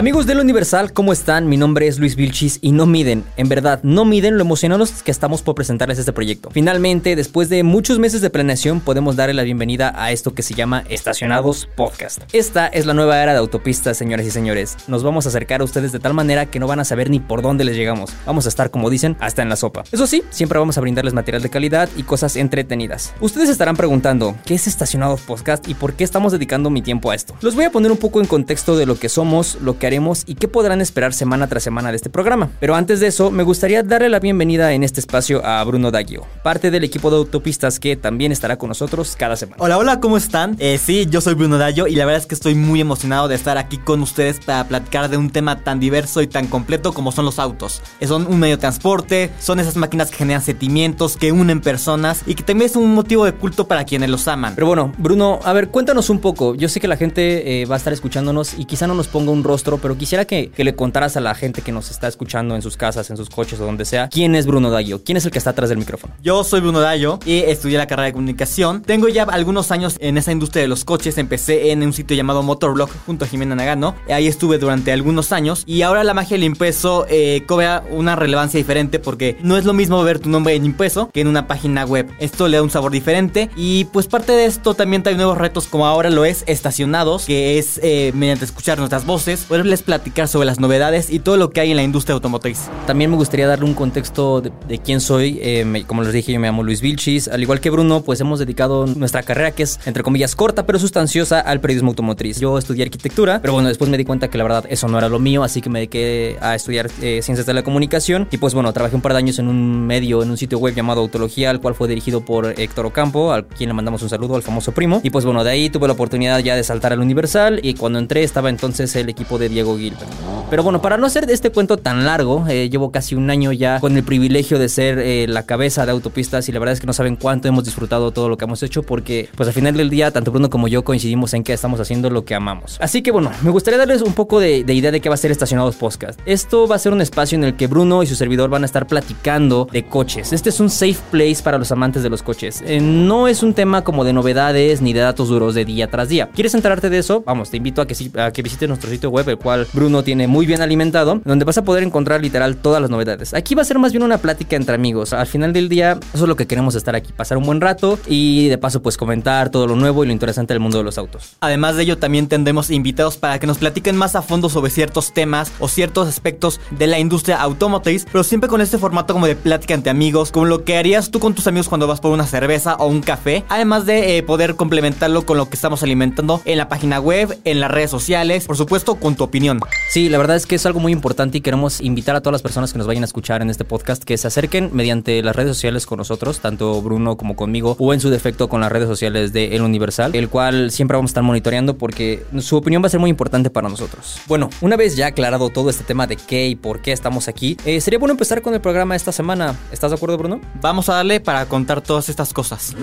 Amigos del Universal, ¿cómo están? Mi nombre es Luis Vilchis y no miden, en verdad, no miden lo emocionados que estamos por presentarles este proyecto. Finalmente, después de muchos meses de planeación, podemos darle la bienvenida a esto que se llama Estacionados Podcast. Esta es la nueva era de autopistas, señores y señores. Nos vamos a acercar a ustedes de tal manera que no van a saber ni por dónde les llegamos. Vamos a estar, como dicen, hasta en la sopa. Eso sí, siempre vamos a brindarles material de calidad y cosas entretenidas. Ustedes estarán preguntando, ¿qué es Estacionados Podcast y por qué estamos dedicando mi tiempo a esto? Los voy a poner un poco en contexto de lo que somos, lo que y qué podrán esperar semana tras semana de este programa. Pero antes de eso, me gustaría darle la bienvenida en este espacio a Bruno Daggio, parte del equipo de autopistas que también estará con nosotros cada semana. Hola, hola, ¿cómo están? Eh, sí, yo soy Bruno Daggio y la verdad es que estoy muy emocionado de estar aquí con ustedes para platicar de un tema tan diverso y tan completo como son los autos. Eh, son un medio de transporte, son esas máquinas que generan sentimientos, que unen personas y que también es un motivo de culto para quienes los aman. Pero bueno, Bruno, a ver, cuéntanos un poco. Yo sé que la gente eh, va a estar escuchándonos y quizá no nos ponga un rostro, pero quisiera que, le contaras a la gente que nos está escuchando en sus casas, en sus coches o donde sea, quién es Bruno Dayo, quién es el que está atrás del micrófono. Yo soy Bruno Dayo y estudié la carrera de comunicación. Tengo ya algunos años en esa industria de los coches. Empecé en un sitio llamado Motorblog junto a Jimena Nagano. Ahí estuve durante algunos años y ahora la magia del impreso eh, cobra una relevancia diferente porque no es lo mismo ver tu nombre en impreso que en una página web. Esto le da un sabor diferente y pues parte de esto también trae nuevos retos como ahora lo es estacionados, que es eh, mediante escuchar nuestras voces, poderles platicar sobre las novedades y todo lo que hay en la industria automotriz. También me gustaría darle un contexto de, quién soy. Eh, como les dije, yo me llamo Luis Vilchis. Al igual que Bruno, pues hemos dedicado nuestra carrera, que es entre comillas corta pero sustanciosa, al periodismo automotriz. Yo estudié arquitectura, pero bueno, después me di cuenta que la verdad eso no era lo mío, así que me dediqué a estudiar eh, ciencias de la comunicación. Y pues bueno, trabajé un par de años en un medio, en un sitio web llamado Autología, al cual fue dirigido por Héctor Ocampo, al quien le mandamos un saludo, al famoso primo. Y pues bueno, de ahí tuve la oportunidad ya de saltar al Universal y cuando entré estaba entonces el equipo de Diego Gilbert. Pero bueno, para no hacer este cuento tan largo, eh, llevo casi un año ya con el privilegio de ser eh, la cabeza de autopistas y la verdad es que no saben cuánto hemos disfrutado todo lo que hemos hecho porque pues al final del día tanto Bruno como yo coincidimos en que estamos haciendo lo que amamos. Así que bueno, me gustaría darles un poco de, de idea de qué va a ser Estacionados Podcast. Esto va a ser un espacio en el que Bruno y su servidor van a estar platicando de coches. Este es un safe place para los amantes de los coches. Eh, no es un tema como de novedades ni de datos duros de día tras día. ¿Quieres enterarte de eso? Vamos, te invito a que, a que visites nuestro sitio web, cual Bruno tiene muy bien alimentado, donde vas a poder encontrar literal todas las novedades. Aquí va a ser más bien una plática entre amigos. Al final del día, eso es lo que queremos estar aquí, pasar un buen rato y de paso pues comentar todo lo nuevo y lo interesante del mundo de los autos. Además de ello, también tendremos invitados para que nos platiquen más a fondo sobre ciertos temas o ciertos aspectos de la industria automotriz, pero siempre con este formato como de plática entre amigos, como lo que harías tú con tus amigos cuando vas por una cerveza o un café, además de eh, poder complementarlo con lo que estamos alimentando en la página web, en las redes sociales, por supuesto con tu opinión. Sí, la verdad es que es algo muy importante y queremos invitar a todas las personas que nos vayan a escuchar en este podcast que se acerquen mediante las redes sociales con nosotros, tanto Bruno como conmigo, o en su defecto con las redes sociales de El Universal, el cual siempre vamos a estar monitoreando porque su opinión va a ser muy importante para nosotros. Bueno, una vez ya aclarado todo este tema de qué y por qué estamos aquí, eh, sería bueno empezar con el programa esta semana. ¿Estás de acuerdo, Bruno? Vamos a darle para contar todas estas cosas.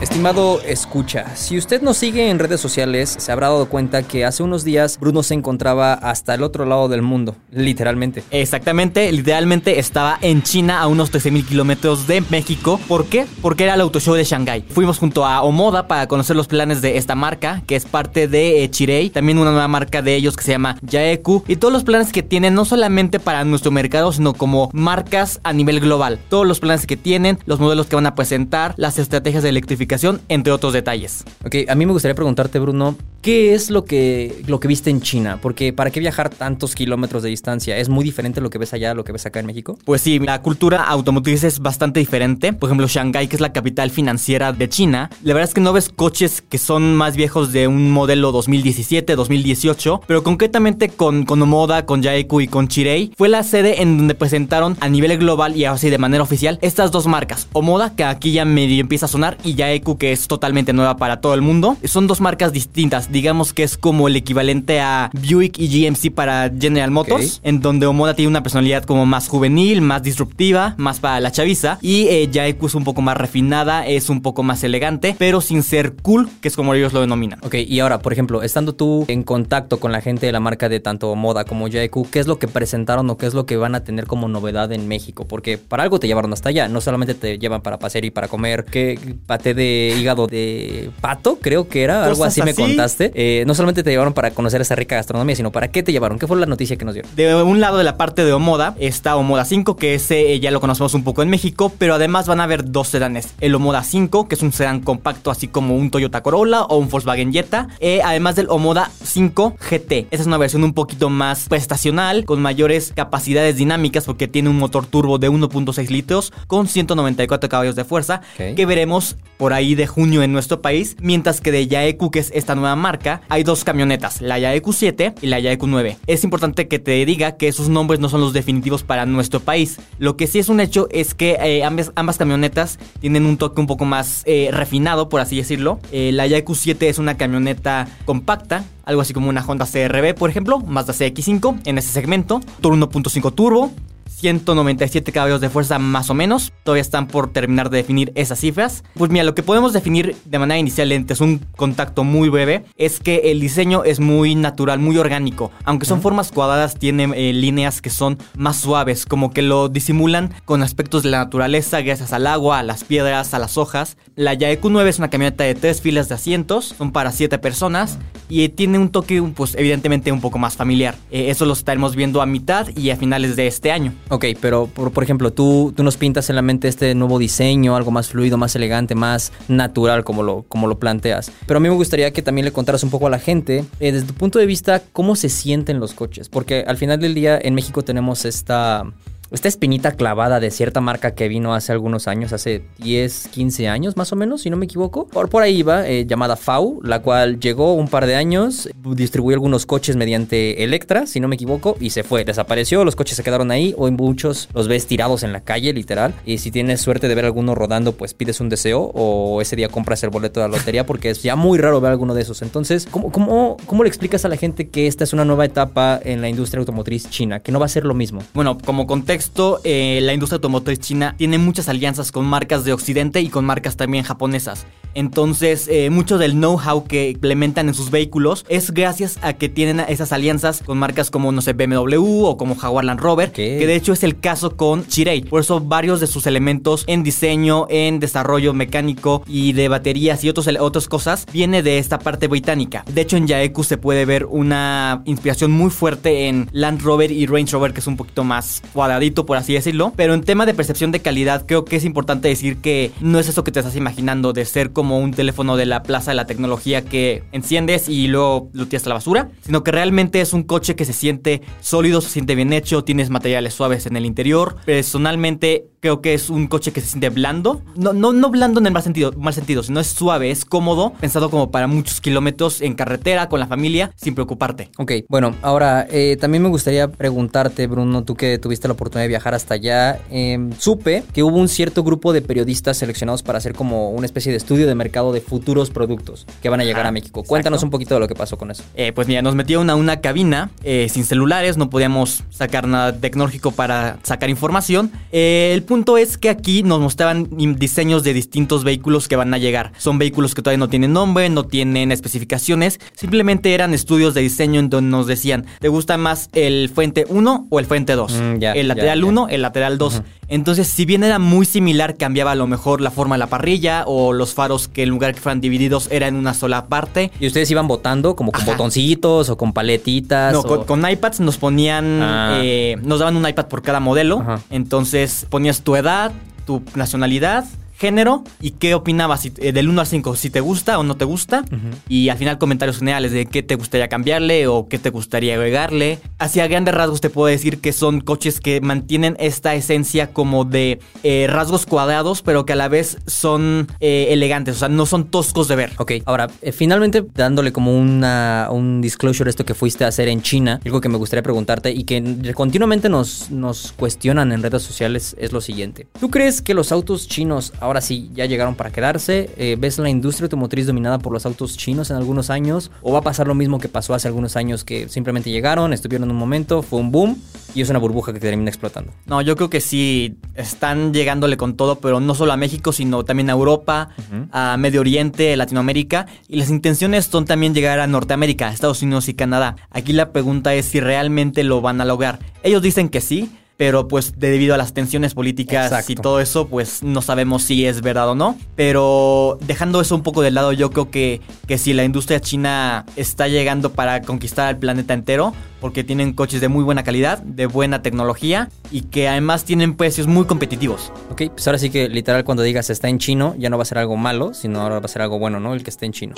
Estimado escucha, si usted nos sigue en redes sociales, se habrá dado cuenta que hace unos días Bruno se encontraba hasta el otro lado del mundo, literalmente. Exactamente, literalmente estaba en China a unos 13.000 kilómetros de México. ¿Por qué? Porque era el auto show de Shanghai. Fuimos junto a Omoda para conocer los planes de esta marca, que es parte de eh, Chirei, también una nueva marca de ellos que se llama Yaeku, y todos los planes que tienen no solamente para nuestro mercado, sino como marcas a nivel global. Todos los planes que tienen, los modelos que van a presentar, las estrategias de electrificación entre otros detalles. Ok, a mí me gustaría preguntarte, Bruno, ¿qué es lo que, lo que viste en China? Porque ¿para qué viajar tantos kilómetros de distancia? ¿Es muy diferente lo que ves allá a lo que ves acá en México? Pues sí, la cultura automotriz es bastante diferente. Por ejemplo, Shanghái, que es la capital financiera de China, la verdad es que no ves coches que son más viejos de un modelo 2017, 2018, pero concretamente con, con Omoda, con Yaeku y con Chirei, fue la sede en donde presentaron a nivel global y así de manera oficial estas dos marcas. Omoda, que aquí ya medio empieza a sonar, y Yaeku Que es totalmente nueva para todo el mundo. Son dos marcas distintas, digamos que es como el equivalente a Buick y GMC para General Motors, en donde Omoda tiene una personalidad como más juvenil, más disruptiva, más para la chaviza, y eh, es un poco más refinada, es un poco más elegante, pero sin ser cool, que es como ellos lo denominan. Ok, y ahora, por ejemplo, estando tú en contacto con la gente de la marca de tanto Moda como Yaeku, ¿qué es lo que presentaron o qué es lo que van a tener como novedad en México? Porque para algo te llevaron hasta allá, no solamente te llevan para pasear y para comer, que paté de hígado de pato, creo que era, algo así, me contaste. Eh, no solamente te llevaron para conocer esa rica gastronomía, sino para qué te llevaron, qué fue la noticia que nos dieron. De un lado de la parte de Omoda está Omoda 5, que ese eh, ya lo conocemos un poco en México, pero además van a haber dos sedanes. El Omoda 5, que es un sedán compacto así como un Toyota Corolla o un Volkswagen Jetta, eh, además del Omoda 5 GT. Esa es una versión un poquito más prestacional, con mayores capacidades dinámicas porque tiene un motor turbo de 1.6 litros con 194 caballos de fuerza, que veremos por ahí de junio en nuestro país, mientras que de Yaeku, que es esta nueva marca, hay dos camionetas, la Yaeku 7 y la Yaeku 9. Es importante que te diga que esos nombres no son los definitivos para nuestro país. Lo que sí es un hecho es que eh, ambas, camionetas tienen un toque un poco más eh, refinado, por así decirlo. Eh, la Yaeku 7 es una camioneta compacta, algo así como una Honda CRB, por ejemplo, Mazda CX5 en ese segmento, Turbo 1.5 turbo, 197 caballos de fuerza más o menos. Todavía están por terminar de definir esas cifras. Pues mira, lo que podemos definir de manera inicial, es un contacto muy breve, es que el diseño es muy natural, muy orgánico. Aunque son formas cuadradas, tiene eh, líneas que son más suaves, como que lo disimulan con aspectos de la naturaleza, gracias al agua, a las piedras, a las hojas. La Yaeku 9 es una camioneta de tres filas de asientos, son para siete personas y tiene un toque, pues evidentemente un poco más familiar. Eh, eso lo estaremos viendo a mitad y a finales de este año. Ok, pero por, ejemplo, tú, tú nos pintas en la mente este nuevo diseño, algo más fluido, más elegante, más natural, como lo, como lo planteas. Pero a mí me gustaría que también le contaras un poco a la gente, eh, desde tu punto de vista, cómo se sienten los coches. Porque al final del día en México tenemos esta esta espinita clavada de cierta marca que vino hace algunos años, hace 10, 15 años más o menos, si no me equivoco. Por, por ahí iba, eh, llamada FAU, la cual llegó un par de años, distribuyó algunos coches mediante Electra, si no me equivoco, y se fue. Desapareció, los coches se quedaron ahí, o en muchos los ves tirados en la calle, literal. Y si tienes suerte de ver alguno rodando, pues pides un deseo, o ese día compras el boleto de la lotería, porque es ya muy raro ver alguno de esos. Entonces, ¿cómo, cómo, cómo le explicas a la gente que esta es una nueva etapa en la industria automotriz china, que no va a ser lo mismo? Bueno, como contexto, esto, eh, la industria automotriz china tiene muchas alianzas con marcas de Occidente y con marcas también japonesas. Entonces, eh, mucho del know-how que implementan en sus vehículos es gracias a que tienen esas alianzas con marcas como, no sé, BMW o como Jaguar Land Rover, que de hecho es el caso con Chirei. Por eso varios de sus elementos en diseño, en desarrollo mecánico y de baterías y otros, otras cosas viene de esta parte británica. De hecho, en Yaeku se puede ver una inspiración muy fuerte en Land Rover y Range Rover, que es un poquito más cuadradito, por así decirlo. Pero en tema de percepción de calidad, creo que es importante decir que no es eso que te estás imaginando de ser como un teléfono de la plaza de la tecnología que enciendes y luego lo tiras a la basura, sino que realmente es un coche que se siente sólido, se siente bien hecho, tienes materiales suaves en el interior. Personalmente creo que es un coche que se siente blando, no, no, no blando en el mal sentido, mal sentido, sino es suave, es cómodo, pensado como para muchos kilómetros en carretera, con la familia, sin preocuparte. Ok, bueno, ahora eh, también me gustaría preguntarte, Bruno, tú que tuviste la oportunidad de viajar hasta allá, em, supe que hubo un cierto grupo de periodistas seleccionados para hacer como una especie de estudio de mercado de futuros productos que van a llegar a México. Cuéntanos un poquito de lo que pasó con eso. Eh, pues mira, nos metieron a una cabina eh, sin celulares, no podíamos sacar nada tecnológico para sacar información. el punto es que aquí nos mostraban diseños de distintos vehículos que van a llegar. Son vehículos que todavía no tienen nombre, no tienen especificaciones, simplemente eran estudios de diseño en donde nos decían, ¿te gusta más el Fuente 1 o el Fuente 2? Mm, el lateral 1, el lateral 2. Entonces, si bien era muy similar, cambiaba a lo mejor la forma de la parrilla o los faros que en lugar que fueran divididos era en una sola parte. ¿Y ustedes iban votando como con botoncitos o con paletitas? No, con, iPads nos ponían, ah. eh, nos daban un iPad por cada modelo. Entonces ponías tu edad, tu nacionalidad género y qué opinabas eh, del 1 al 5, si te gusta o no te gusta. Y al final comentarios generales de qué te gustaría cambiarle o qué te gustaría agregarle. Hacia grandes rasgos te puedo decir que son coches que mantienen esta esencia como de eh, rasgos cuadrados, pero que a la vez son eh, elegantes, o sea, no son toscos de ver. Ok, ahora, finalmente dándole como una, un disclosure a esto que fuiste a hacer en China, algo que me gustaría preguntarte y que continuamente nos, nos cuestionan en redes sociales es lo siguiente. ¿Tú crees que los autos chinos ahora sí, ya llegaron para quedarse. Eh, ¿Ves la industria automotriz dominada por los autos chinos en algunos años? ¿O va a pasar lo mismo que pasó hace algunos años que simplemente llegaron, estuvieron en un momento, fue un boom y es una burbuja que termina explotando? No, yo creo que sí están llegándole con todo, pero no solo a México, sino también a Europa, a Medio Oriente, Latinoamérica. Y las intenciones son también llegar a Norteamérica, Estados Unidos y Canadá. Aquí la pregunta es si realmente lo van a lograr. Ellos dicen que sí, pero pues debido a las tensiones políticas y todo eso, pues no sabemos si es verdad o no. Pero dejando eso un poco de lado, yo creo que, que si la industria china está llegando para conquistar el planeta entero, porque tienen coches de muy buena calidad, de buena tecnología y que además tienen precios muy competitivos. Ok, pues ahora sí que literal cuando digas está en chino, ya no va a ser algo malo, sino ahora va a ser algo bueno, ¿no? El que esté en chino.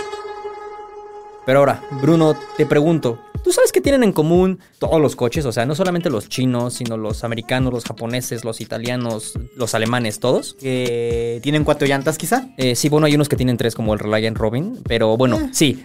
Pero ahora, Bruno, te pregunto, ¿Tú sabes qué tienen en común todos los coches? O sea, no solamente los chinos, sino los americanos, los japoneses, los italianos, los alemanes, todos. Que tienen cuatro llantas, quizá. Eh, sí, bueno, hay unos que tienen tres, como el Reliant Robin. Pero bueno, eh. sí.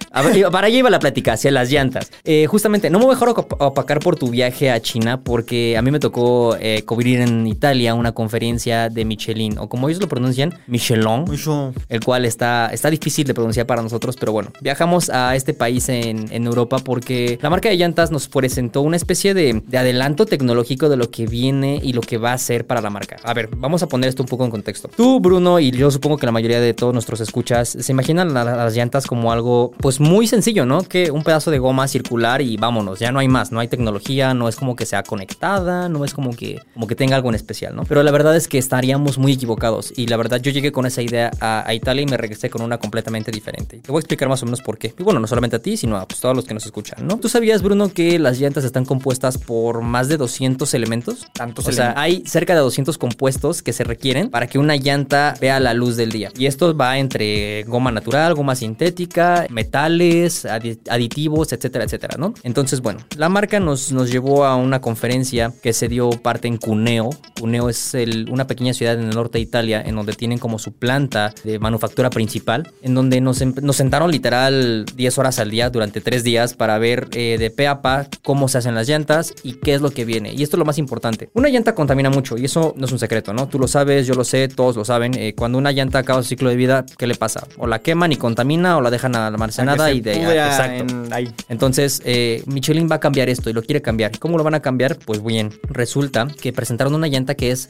para allá iba la plática, hacia las llantas. Eh, justamente, no me voy a dejar opacar por tu viaje a China, porque a mí me tocó cubrir en Italia una conferencia de Michelin, o como ellos lo pronuncian, Michelin. Michelin. El cual está, está difícil de pronunciar para nosotros, pero bueno, viajamos a este país en, en Europa porque la marca de llantas nos presentó una especie de, adelanto tecnológico de lo que viene y lo que va a ser para la marca. A ver, vamos a poner esto un poco en contexto. Tú, Bruno, y yo supongo que la mayoría de todos nuestros escuchas se imaginan las llantas como algo, pues muy sencillo, ¿no? Que un pedazo de goma circular y vámonos, ya no hay más, no hay tecnología, no es como que sea conectada, no es como que, como que tenga algo en especial, ¿no? Pero la verdad es que estaríamos muy equivocados y la verdad yo llegué con esa idea a, Italia y me regresé con una completamente diferente. Te voy a explicar más o menos por qué. Y bueno, no solamente a ti, sino a pues, todos los que nos escuchan, ¿no? Sabías, Bruno, que las llantas están compuestas por más de 200 elementos? Tantos o sea, hay cerca de 200 compuestos que se requieren para que una llanta vea la luz del día. Y esto va entre goma natural, goma sintética, metales, aditivos, etcétera, etcétera, ¿no? Entonces, bueno, la marca nos, nos llevó a una conferencia que se dio parte en Cuneo. Cuneo es una pequeña ciudad en el norte de Italia en donde tienen como su planta de manufactura principal, en donde nos, em, nos sentaron literal 10 horas al día durante 3 días para ver eh, de pe a pa cómo se hacen las llantas y qué es lo que viene. Y esto es lo más importante. Una llanta contamina mucho y eso no es un secreto, ¿no? Tú lo sabes, yo lo sé, todos lo saben. Eh, cuando una llanta acaba su ciclo de vida, ¿qué le pasa? O la queman y contamina o la dejan almacenada y de... exacto. Entonces, eh, Michelin va a cambiar esto y lo quiere cambiar. ¿Y cómo lo van a cambiar? Pues bien, resulta que presentaron una llanta que es...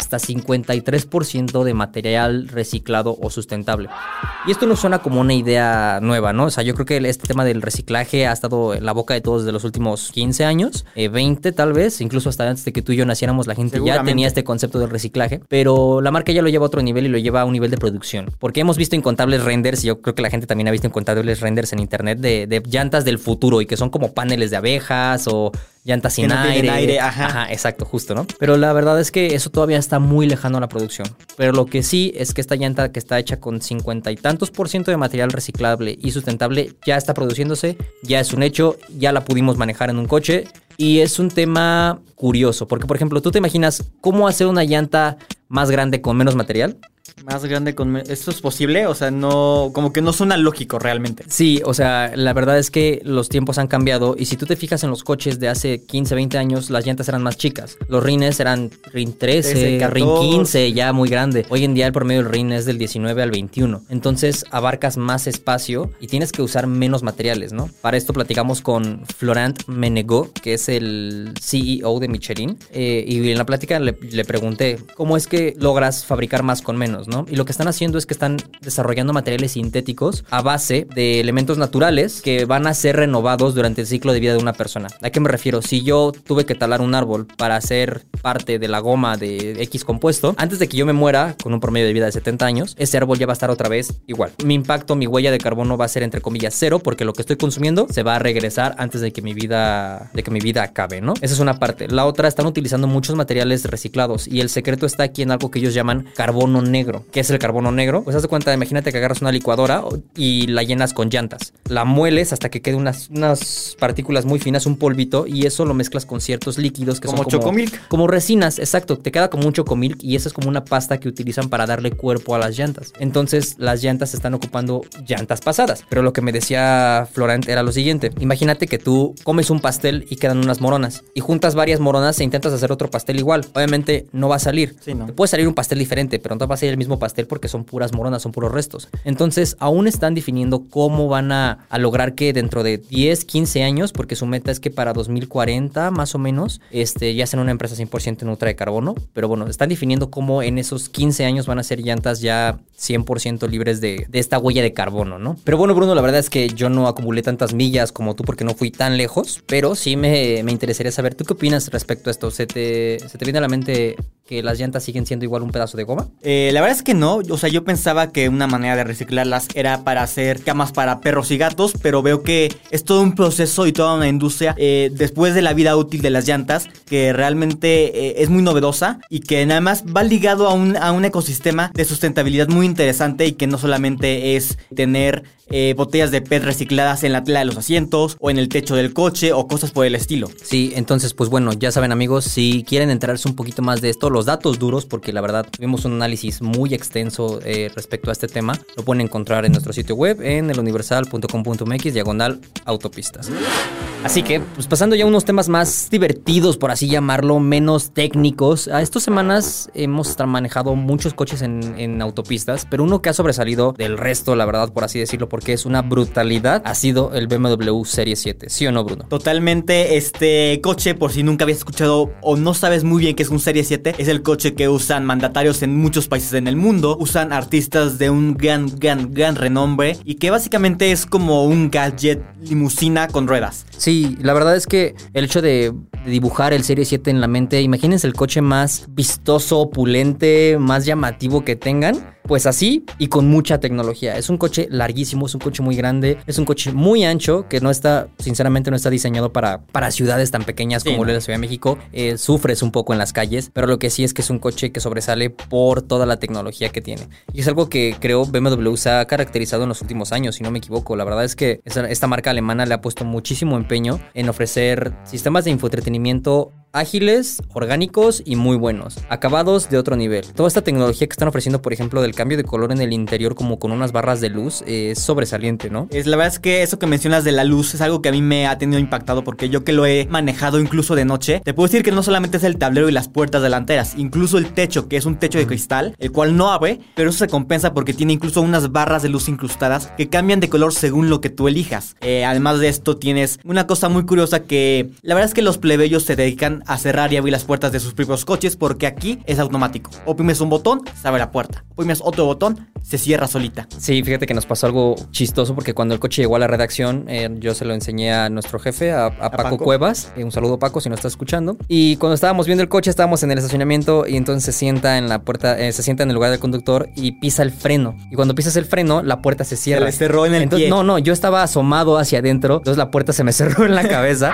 hasta 53% de material reciclado o sustentable. Y esto no suena como una idea nueva, ¿no? O sea, yo creo que este tema del reciclaje ha estado en la boca de todos desde los últimos 15 años, 20 eh, tal vez, incluso hasta antes de que tú y yo naciéramos, la gente ya tenía este concepto del reciclaje, pero la marca ya lo lleva a otro nivel y lo lleva a un nivel de producción. Porque hemos visto incontables renders, y yo creo que la gente también ha visto incontables renders en internet de, de llantas del futuro y que son como paneles de abejas o llantas sin aire. ajá. exacto, justo, ¿no? Pero la verdad es que eso todavía está muy lejano a la producción. Pero lo que sí es que esta llanta que está hecha con cincuenta y tantos por ciento de material reciclable y sustentable ya está produciéndose, ya es un hecho, ya la pudimos manejar en un coche. Y es un tema curioso, porque por ejemplo, tú te imaginas cómo hacer una llanta más grande con menos material más grande con... ¿Esto es posible? O sea, no... Como que no suena lógico realmente. Sí, o sea, la verdad es que los tiempos han cambiado y si tú te fijas en los coches de hace 15, 20 años, las llantas eran más chicas. Los rines eran RIN 13, RIN 15, ya muy grande. Hoy en día el promedio del RIN es del 19 al 21. Entonces abarcas más espacio y tienes que usar menos materiales, ¿no? Para esto platicamos con Florent Menego, que es el CEO de Michelin. Eh, y en la plática le, le pregunté, ¿cómo es que logras fabricar más con menos? Y lo que están haciendo es que están desarrollando materiales sintéticos a base de elementos naturales que van a ser renovados durante el ciclo de vida de una persona. ¿A qué me refiero? Si yo tuve que talar un árbol para hacer parte de la goma de X compuesto, antes de que yo me muera con un promedio de vida de 70 años, ese árbol ya va a estar otra vez igual. Mi impacto, mi huella de carbono va a ser entre comillas cero porque lo que estoy consumiendo se va a regresar antes de que mi vida de que mi vida acabe, ¿no? Esa es una parte. La otra están utilizando muchos materiales reciclados y el secreto está aquí en algo que ellos llaman carbono negro. ¿Qué es el carbono negro? Pues haz de cuenta, imagínate que agarras una licuadora y la llenas con llantas. La mueles hasta que quede unas, unas partículas muy finas, un polvito y eso lo mezclas con ciertos líquidos que Como son como chocomilk. como resinas, exacto. Te queda como un chocomilk y esa es como una pasta que utilizan para darle cuerpo a las llantas. Entonces, las llantas están ocupando llantas pasadas. Pero lo que me decía Florent era lo siguiente: Imagínate que tú comes un pastel y quedan unas moronas y juntas varias moronas e intentas hacer otro pastel igual. Obviamente no va a salir. Sí, ¿no? Te puede salir un pastel diferente, pero no va a ser el mismo pastel porque son puras moronas, son puros restos. Entonces, aún están definiendo cómo van a, lograr que dentro de 10, 15 años, porque su meta es que para 2040 más o menos, este, ya sean una empresa 100% neutra de carbono. Pero bueno, están definiendo cómo en esos 15 años van a ser llantas ya 100% libres de, de esta huella de carbono, ¿no? Pero bueno, Bruno, la verdad es que yo no acumulé tantas millas como tú porque no fui tan lejos, pero sí me, me interesaría saber, ¿tú qué opinas respecto a esto? ¿Se te, ¿Se te viene a la mente que las llantas siguen siendo igual un pedazo de goma? Eh, la verdad es que no, o sea, yo pensaba que una manera de reciclarlas era para hacer camas para perros y gatos, pero veo que es todo un proceso y toda una industria eh, después de la vida útil de las llantas que realmente eh, es muy novedosa y que nada más va ligado a un, a un ecosistema de sustentabilidad muy interesante y que no solamente es tener eh, botellas de PET recicladas en la tela de los asientos o en el techo del coche o cosas por el estilo. Sí, entonces pues bueno, ya saben amigos, si quieren enterarse un poquito más de esto, los datos duros, porque la verdad tuvimos un análisis muy extenso eh, respecto a este tema, lo pueden encontrar en nuestro sitio web en eluniversal.com.mx diagonal autopistas. Así que, pues pasando ya a unos temas más divertidos, por así llamarlo, menos técnicos. A estas semanas hemos manejado muchos coches en, en autopistas, pero uno que ha sobresalido del resto, la verdad, por así decirlo, porque es una brutalidad, ha sido el BMW Serie 7. ¿Sí o no, Bruno? Totalmente, este coche, por si nunca habías escuchado o no sabes muy bien qué es un Serie 7, es el coche que usan mandatarios en muchos países en el mundo, usan artistas de un gran, gran, gran renombre y que básicamente es como un gadget limusina con ruedas. Sí, la verdad es que el hecho de, de dibujar el Serie 7 en la mente, imagínense el coche más vistoso, opulente, más llamativo que tengan. Pues así y con mucha tecnología. Es un coche larguísimo, es un coche muy grande, es un coche muy ancho que no está, sinceramente, no está diseñado para, para ciudades tan pequeñas Sí, como ¿no? la Ciudad de México. Eh, sufres un poco en las calles, pero lo que sí es que es un coche que sobresale por toda la tecnología que tiene. Y es algo que creo BMW se ha caracterizado en los últimos años, si no me equivoco. La verdad es que esta, marca alemana le ha puesto muchísimo empeño en ofrecer sistemas de infoentretenimiento ágiles, orgánicos y muy buenos, acabados de otro nivel. Toda esta tecnología que están ofreciendo, por ejemplo, del cambio de color en el interior como con unas barras de luz, es sobresaliente, ¿no? Es la verdad es que eso que mencionas de la luz es algo que a mí me ha tenido impactado porque yo que lo he manejado incluso de noche, te puedo decir que no solamente es el tablero y las puertas delanteras, incluso el techo, que es un techo de cristal, el cual no abre, pero eso se compensa porque tiene incluso unas barras de luz incrustadas que cambian de color según lo que tú elijas. Eh, además de esto tienes una cosa muy curiosa que la verdad es que los plebeyos se dedican a cerrar y abrir las puertas de sus propios coches porque aquí es automático. Oprimes un botón, se abre la puerta. Oprimes otro botón, se cierra solita. Sí, fíjate que nos pasó algo chistoso porque cuando el coche llegó a la redacción, eh, yo se lo enseñé a nuestro jefe, a, a Paco, Paco? Cuevas. Eh, un saludo Paco si no está escuchando. Y cuando estábamos viendo el coche, estábamos en el estacionamiento y entonces se sienta en la puerta, eh, se sienta en el lugar del conductor y pisa el freno. Y cuando pisas el freno, la puerta se cierra. le cerró en el Entonces, pie. No, no, yo estaba asomado hacia adentro, entonces la puerta se me cerró en la cabeza.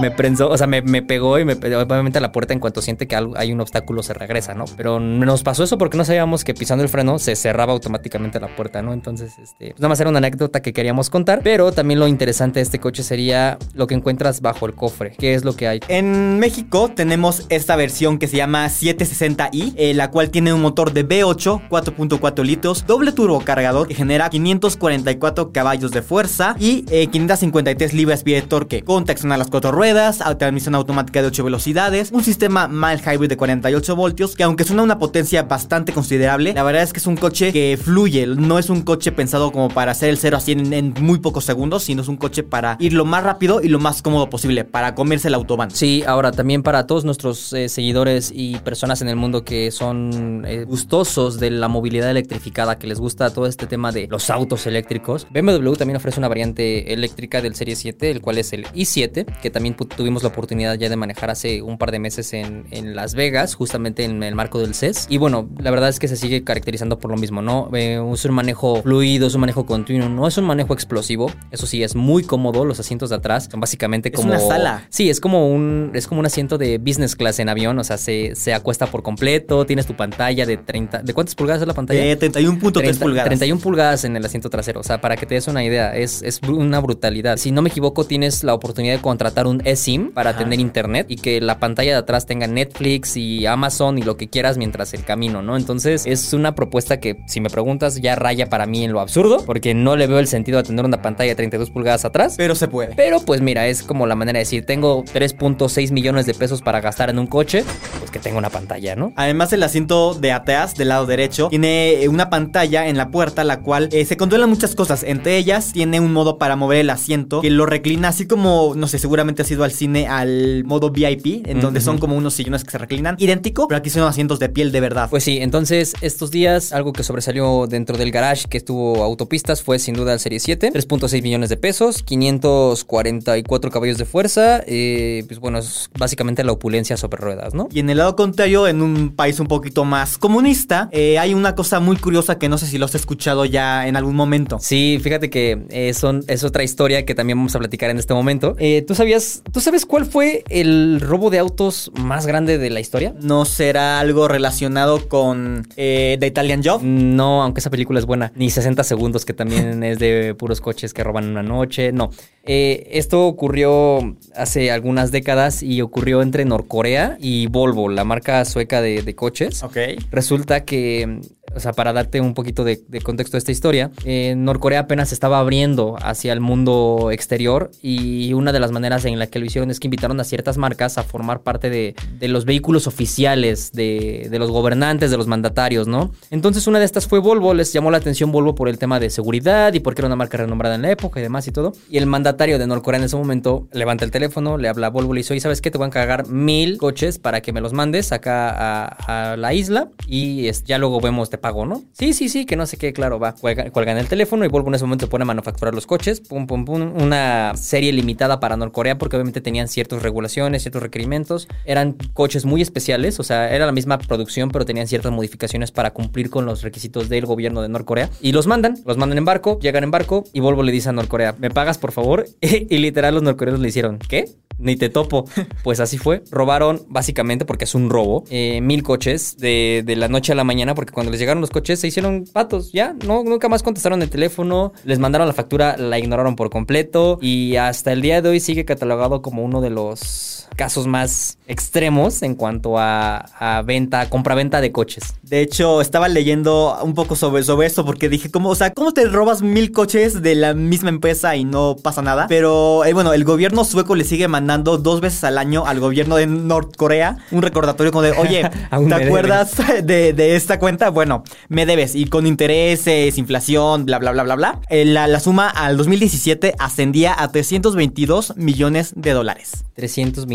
Me prensó, o sea, me, me pegó y me pe- obviamente la puerta en cuanto siente que hay un obstáculo se regresa, ¿no? Pero nos pasó eso porque no sabíamos que pisando el freno se cerraba automáticamente la puerta, ¿no? Entonces, este, pues nada más era una anécdota que queríamos contar, pero también lo interesante de este coche sería lo que encuentras bajo el cofre, qué es lo que hay. En México tenemos esta versión que se llama 760i, eh, la cual tiene un motor de V8, 4.4 litros, doble turbocargador que genera 544 caballos de fuerza y eh, 553 libras-pie de torque, con tracción a las cuatro ruedas, ruedas, transmisión automática de 8 velocidades, un sistema mild hybrid de 48 voltios, que aunque suena una potencia bastante considerable, la verdad es que es un coche que fluye, no es un coche pensado como para hacer el 0 a 100 en, muy pocos segundos, sino es un coche para ir lo más rápido y lo más cómodo posible, para comerse el autobahn. Sí, ahora también para todos nuestros eh, seguidores y personas en el mundo que son eh, gustosos de la movilidad electrificada, que les gusta todo este tema de los autos eléctricos, BMW también ofrece una variante eléctrica del Serie 7, el cual es el i7, que también tuvimos la oportunidad ya de manejar hace un par de meses en, en Las Vegas, justamente en el marco del CES. Y bueno, la verdad es que se sigue caracterizando por lo mismo, ¿no? Eh, es un manejo fluido, es un manejo continuo, no es un manejo explosivo. Eso sí, es muy cómodo. Los asientos de atrás son básicamente como. Es una sala. Sí, es como un, es como un asiento de business class en avión. O sea, se, se acuesta por completo. Tienes tu pantalla de 30. ¿De cuántas pulgadas es la pantalla? De 31.3 pulgadas. 31 pulgadas en el asiento trasero. O sea, para que te des una idea, es, es una brutalidad. Si no me equivoco, tienes la oportunidad de contratar un eSIM para tener internet y que la pantalla de atrás tenga Netflix y Amazon y lo que quieras mientras el camino, ¿no? Entonces, es una propuesta que, si me preguntas, ya raya para mí en lo absurdo, porque no le veo el sentido de tener una pantalla de 32 pulgadas atrás. Pero se puede. Pero pues mira, es como la manera de decir, tengo 3.6 millones de pesos para gastar en un coche, pues que tengo una pantalla, ¿no? Además, el asiento de atrás, del lado derecho, tiene una pantalla en la puerta, la cual eh, se controlan muchas cosas. Entre ellas, tiene un modo para mover el asiento que lo reclina, así como, no sé, seguramente has ido al cine al modo VIP, en donde son como unos sillones que se reclinan. Idéntico, pero aquí son asientos de piel de verdad. Pues sí, entonces estos días, algo que sobresalió dentro del garage que estuvo autopistas fue sin duda el Serie 7, 3.6 millones de pesos, 544 caballos de fuerza, eh, pues bueno, es básicamente la opulencia sobre ruedas, ¿no? Y en el lado contrario, en un país un poquito más comunista, eh, hay una cosa muy curiosa que no sé si lo has escuchado ya en algún momento. Sí, fíjate que eh, son, es otra historia que también vamos a platicar en este momento. ¿Tú sabías, tú sabes cuál fue el robo de autos más grande de la historia? ¿No será algo relacionado con The Italian Job? No, aunque esa película es buena. Ni 60 segundos, que también es de puros coches que roban una noche. No. Eh, esto ocurrió hace algunas décadas y ocurrió entre Norcorea y Volvo, la marca sueca de, de coches. Ok. Resulta que o sea, para darte un poquito de, contexto de esta historia, eh, Norcorea apenas estaba abriendo hacia el mundo exterior y una de las maneras en la que lo hicieron es que invitaron a ciertas marcas a formar parte de, los vehículos oficiales de, los gobernantes, de los mandatarios, ¿no? Entonces una de estas fue Volvo, les llamó la atención Volvo por el tema de seguridad y porque era una marca renombrada en la época y demás y todo. Y el mandatario de Norcorea en ese momento levanta el teléfono, le habla a Volvo, le dice, ¿sabes qué? Te voy a encargar mil coches para que me los mandes acá a, la isla y ya luego vemos, te pago, ¿no? Sí, sí, sí, que no sé qué, claro, va. Cuelgan, el teléfono y Volvo en ese momento pone a manufacturar los coches, pum, pum, pum. Una serie limitada para Norcorea porque obviamente tenían ciertas regulaciones, ciertos requerimientos. Eran coches muy especiales, o sea, era la misma producción, pero tenían ciertas modificaciones para cumplir con los requisitos del gobierno de Norcorea. Y los mandan, los mandan en barco, llegan en barco y Volvo le dice a Norcorea, ¿me pagas por favor? y literal los norcoreanos le hicieron, ¿qué? Ni te topo. Pues así fue. Robaron, básicamente, porque es un robo, eh, mil coches de, la noche a la mañana, porque cuando les llegaron los coches se hicieron patos. Ya, no, nunca más contestaron el teléfono, les mandaron la factura, la ignoraron por completo y hasta el día de hoy sigue catalogado como uno de los casos más extremos en cuanto a, venta, compra-venta de coches. De hecho, estaba leyendo un poco sobre, sobre eso porque dije, ¿cómo, o sea, ¿cómo te robas mil coches de la misma empresa y no pasa nada? Pero eh, bueno, el gobierno sueco le sigue mandando dos veces al año al gobierno de Norcorea un recordatorio como de, oye, ¿te acuerdas de, esta cuenta? Bueno, me debes. Y con intereses, inflación, bla, bla, bla, bla, bla. Eh, la, la suma al 2017 ascendía a 322 millones de dólares. 322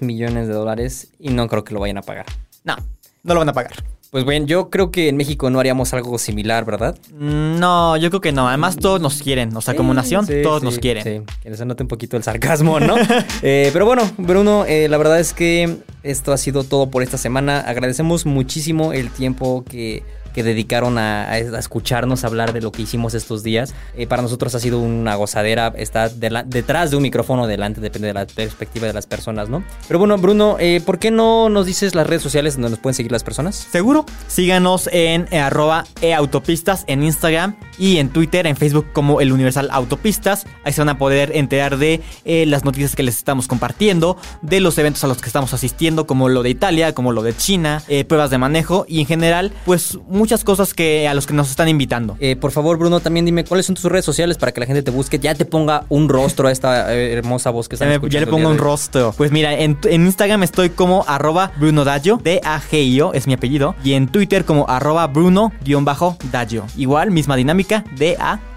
millones de dólares y no creo que lo vayan a pagar. No, no lo van a pagar. Pues bueno, yo creo que en México no haríamos algo similar, ¿verdad? Mm, no, yo creo que no. Además, todos nos quieren. O sea, como nación, todos nos quieren. Sí, que les anote un poquito el sarcasmo, ¿no? Eh, pero bueno, Bruno, eh, la verdad es que esto ha sido todo por esta semana. Agradecemos muchísimo el tiempo que que dedicaron a, escucharnos hablar de lo que hicimos estos días. Eh, para nosotros ha sido una gozadera estar detrás de un micrófono, delante, depende de la perspectiva de las personas, ¿no? Pero bueno, Bruno, eh, ¿por qué no nos dices las redes sociales donde nos pueden seguir las personas? Seguro. Síganos en eh, arroba eautopistas en Instagram y en Twitter, en Facebook como el Universal Autopistas. Ahí se van a poder enterar de las noticias que les estamos compartiendo, de los eventos a los que estamos asistiendo como lo de Italia, como lo de China, pruebas de manejo y en general, pues muchas cosas que a los que nos están invitando. Eh, por favor, Bruno, también dime cuáles son tus redes sociales para que la gente te busque, ya te ponga un rostro a esta eh, hermosa voz que Ya, están me- escuchando ya le pongo un rostro. Pues mira, en, en Instagram estoy como arroba Bruno Daggio, D-A-G-I-O, es mi apellido. Y en Twitter como arroba Bruno-Daggio. Igual, misma dinámica, D-A-G-I-O.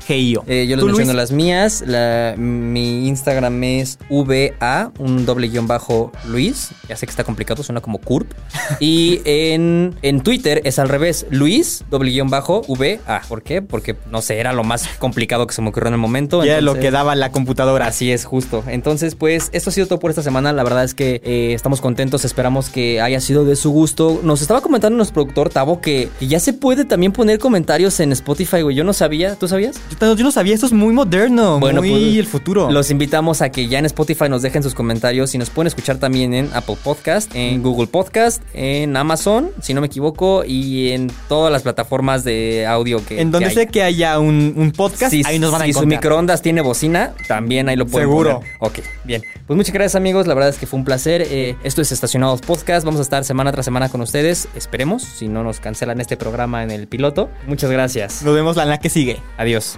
Eh, yo les ¿Tú, menciono Luis? las mías. La- mi Instagram es VA, un doble guion bajo Luis. Ya sé que está complicado, suena como CURP. y en, en Twitter es al revés, Luis, doble guion bajo VA. ¿Por qué? Porque, no sé, era lo más complicado que se me ocurrió en el momento. Ya lo que daba la computadora. Así es, justo. Entonces, pues, esto ha sido todo por esta semana. La verdad es que eh, estamos contentos. Esperamos que haya sido de su gusto. Nos estaba comentando nuestro productor, Tavo, que, que ya se puede también poner comentarios en Spotify, güey. Yo no sabía. ¿Tú sabías? Yo, yo no sabía, esto es muy moderno, Bueno, muy pues, el futuro. Los invitamos a que ya en Spotify nos dejen sus comentarios y nos pueden escuchar también en Apple Podcast, en Google Podcast, en Amazon, si no me equivoco, y en todas las plataformas de audio que en donde que sé que haya un, un podcast, Si, ahí nos van a si su encontrar. microondas tiene bocina, también ahí lo pueden Seguro. poner. Ok, bien. Pues muchas gracias amigos, la verdad es que fue un placer. Eh, esto es Estacionados Podcast, vamos a estar semana tras semana con ustedes, esperemos, si no nos cancelan este programa en el piloto. Muchas gracias. Nos vemos la la que sigue. Adiós.